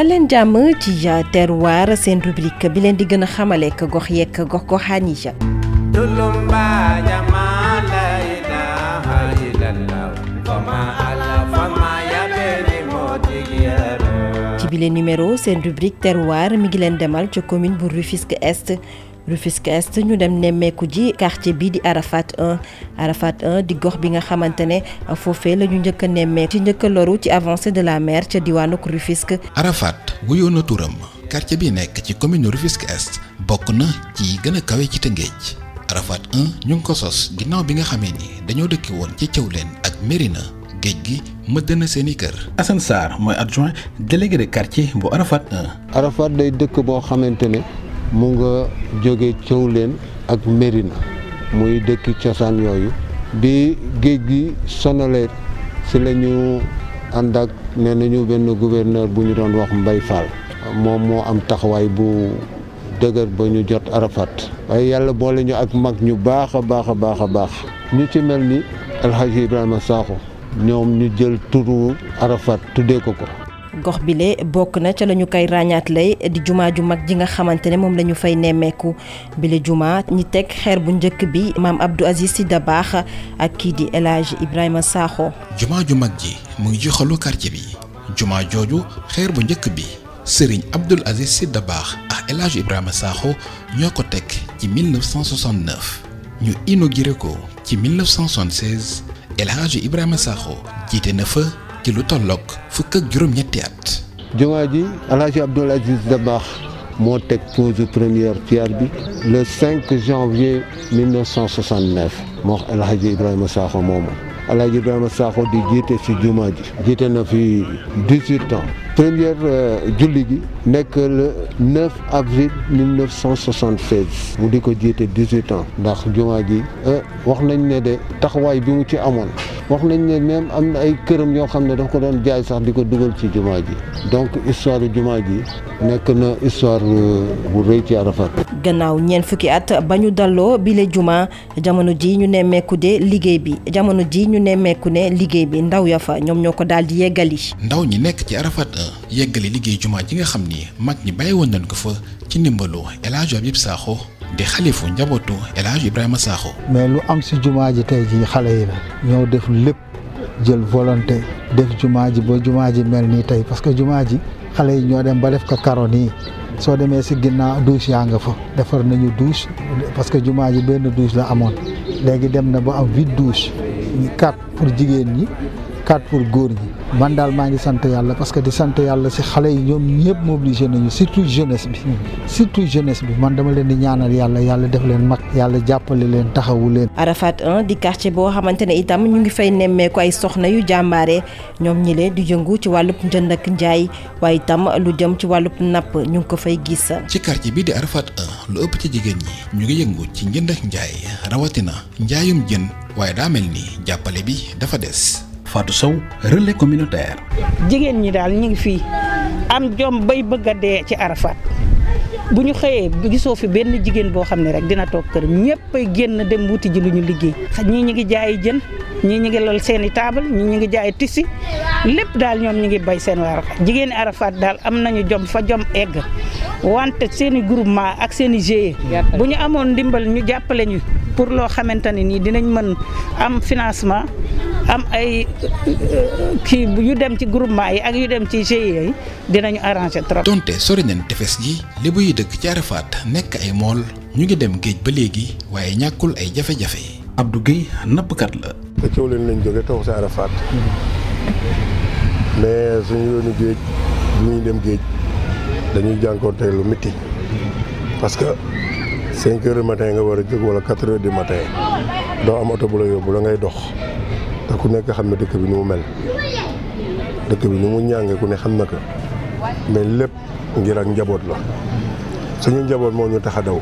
dal leen jàmm ci terroir seen rubrique bi leen di gën a xamaleek gox yeeg gox goxaan yi ci bile numéro seen rubrique terroir mi ngi leen demal ca commune bu Rufisque Est Rufisque Est ñu dem nemmeeku ji quartier bii di Arafat 1 Arafat 1 di gox bi nga xamante ne foofee la ñu njëkk a nemmeeku ci njëkk a loru ci avancée de la mer ca diwaanuk Rufisque. Arafat wuyoo na turam quartier bi nekk ci commune Rufisque Est bokk na ci gën a kawe ci Tëngéej Arafat 1 ñu ngi ko sos ginnaaw bi nga xamee ni dañoo dëkki woon ci Thiawlène ak Mérina géej gi mëdd na seeni kër. Assane Sarr mooy adjoint délégué de quartier bu Arafat 1. Arafat day dëkk boo xamante ne mu nga jóge Cëwleen ak Mérina muy dëkk cosaan yooyu bi géej gi sonalee si la ñu ànd ak nee nañu benn gouverneur bu ñu doon wax Mbay Fall moom moo am taxawaay bu dëgër ba ñu jot Arafat waaye yàlla boole ñu ak mag ñu baax a baax a baax a baax ñu ci mel ni El Hadj Ibrahima Sakho ñoom ñu jël turu Arafat tuddee ko ko gox bi le bokk na ca la ñu koy ràññaat lay di jumaa ju mag ji nga xamante ne moom la ñu fay nemmeeku bi le jumaa ñi teg xeer bu njëkk bi maam Abdou Aziz Sy Dabakh ak kii di El Hadj Ibrahima Sakho. jumaa ju mag ji mu ngi ci xolu quartier bi jumaa jooju xeer bu njëkk bi sëriñ Abdou Aziz Sy Dabakh ak El Hadj Ibrahima Sakho ñoo ko teg ci 1969 ñu inauguré ko ci 1976 El Hadj Ibrahima Sakho jiite na fa. ci lu tolloog fukk ak juróom-ñetti at. jumaa ji El Hadj Abdoul Aziz Dabakh moo teg pose première pierre bi le 5 janvier 1969 moo wax El Hadj Ibrahima Sakho moomu El Hadj Ibrahima Sakho di jiite si jumaa ji jiite na fi 18 ans première euh, julli gi nekk le 9 avril 1976 mu di ko jiite 18 ans ndax jumaa ji. Euh, wax nañ ne de taxawaay bi mu ci amoon wax nañ ne même am na ay këram yoo xam ne daf ko doon jaay sax di ko dugal ci jumaa ji donc histoire jumaa ji nekk na histoire euh, bu rëy ci Arafat. gannaaw ñeent fukki at ba ñu dalloo bile jumaa jamono ji ñu nemmeeku de liggéey bi jamono ji ñu nemmeeku ne liggéey bi ndaw ya fa ñoom ñoo ko daal di yeggali. ndaw ñi nekk ci Arafat yeggali liggéey jumaa ji nga xam ni mag ñi bàyyi woon nañ ko fa ci ndimbalu El Hadj Habib Sakho di xalifu njabootu El Hadj Ibrahima Sakho. mais lu am si jumaa ji tey jii xale yi la. ñoo def lépp jël volonté def jumaa ji ba jumaa ji mel nii tey parce que jumaa ji xale yi ñoo dem ba def ko karo nii soo demee si ginnaaw douche yaa nga fa. defar nañu douche parce que jumaa ji benn douche la amoon léegi dem na ba am huit douche quatre pour jigéen ñi quatre pour góor ñi man daal maa ngi sant yàlla parce que di sant yàlla si xale yi ñoom ñëpp mobilisé nañu surtout jeunesse bi surtout jeunesse bi man dama leen di ñaanal yàlla yàlla def leen mag yàlla jàppale leen taxawu leen Arafat 1 di quartier boo xamante ne itam ñu ngi fay nemmeeku ay soxna yu jàmbaare ñoom ñi leen di yëngu ci wàllub njënd ak njaay waaye itam lu jëm ci wàllub napp ñu ngi ko fay gis ci quartier bi di Arafat 1 lu ëpp ci jigéen ñi ñu ngi yëngu ci njënd ak njaay rawatina njaayum jën waaye daa mel ni jàppale bi dafa des. Fatou Sow relais communautaire. jigéen ñi daal ñu ngi fii am jom bay bëgg a dee ci Arafat bu ñu xëyee gisoo fi benn jigéen boo xam ne rek dina toog kër ñëpp ay génn dem wuti ji lu ñu liggéey. ñii ñu ngi jaayi jën ñii ñu ngi lal seen i taabal ñii ñu ngi jaayi tisi lépp daal ñoom ñu ngi bay seen waar jigéen Arafat daal am nañu jom fa jom egg. wante seen i groupement ak seen i GIE bu ñu amoon ndimbal ñu jàppale ñu pour loo xamante ne nii dinañ mën am financement am ay euh, kii yu dem ci groupement yi ak yu dem ci GIE yi dinañu arrangé trop. donte sori nañ tefes gi lébu yi dëkk ci Arafat nekk ay mool ñu ngi dem géej ba léegi waaye ñàkkul ay jafe-jafe. Abdou Guèye nappkat la. te coow leen lañ jógee toog si Arafat. mais suñu yoonu géej bu ñuy dem géej dañuy jànkoonte lu métti parce que cinq heures du matin nga war a jóg wala quatre heures du matin doo am oto bu la yóbbu la ngay dox te ku nekk xam ne dëkk bi ni mu mel dëkk bi ni mu ñàngee ku ne xam na ko mais lépp ngir ak njaboot la suñu njaboot moo ñu tax a daw.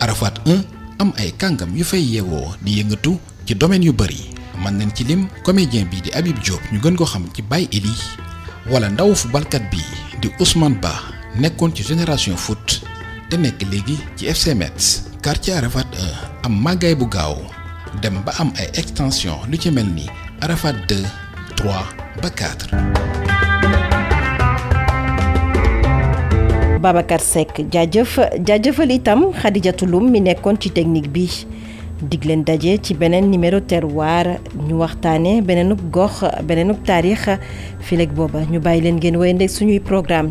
Arafat 1 am ay kàngam yu fay yeewoo di yëngatu ci domaine yu bari mën nañ ci lim comédien bi di Habib Diop ñu gën ko xam ci Baye Eli wala ndaw fubalkat bi di Ousmane Ba nekkoon ci génération foot te nekk léegi ci FC Metz quartier Arafat 1 am màggaay bu gaaw dem ba am ay extension lu ci mel ni Arafat 2 3 ba 4. Babacar Seck jaajëf jaajëfal itam Khadijatou Loum mi nekkoon ci technique bi dig leen daje ci beneen numéro terroir ñu waxtaane beneenub gox beneenub taarix fileeg booba ñu bàyyi leen ngeen wéy ndeg suñuy programme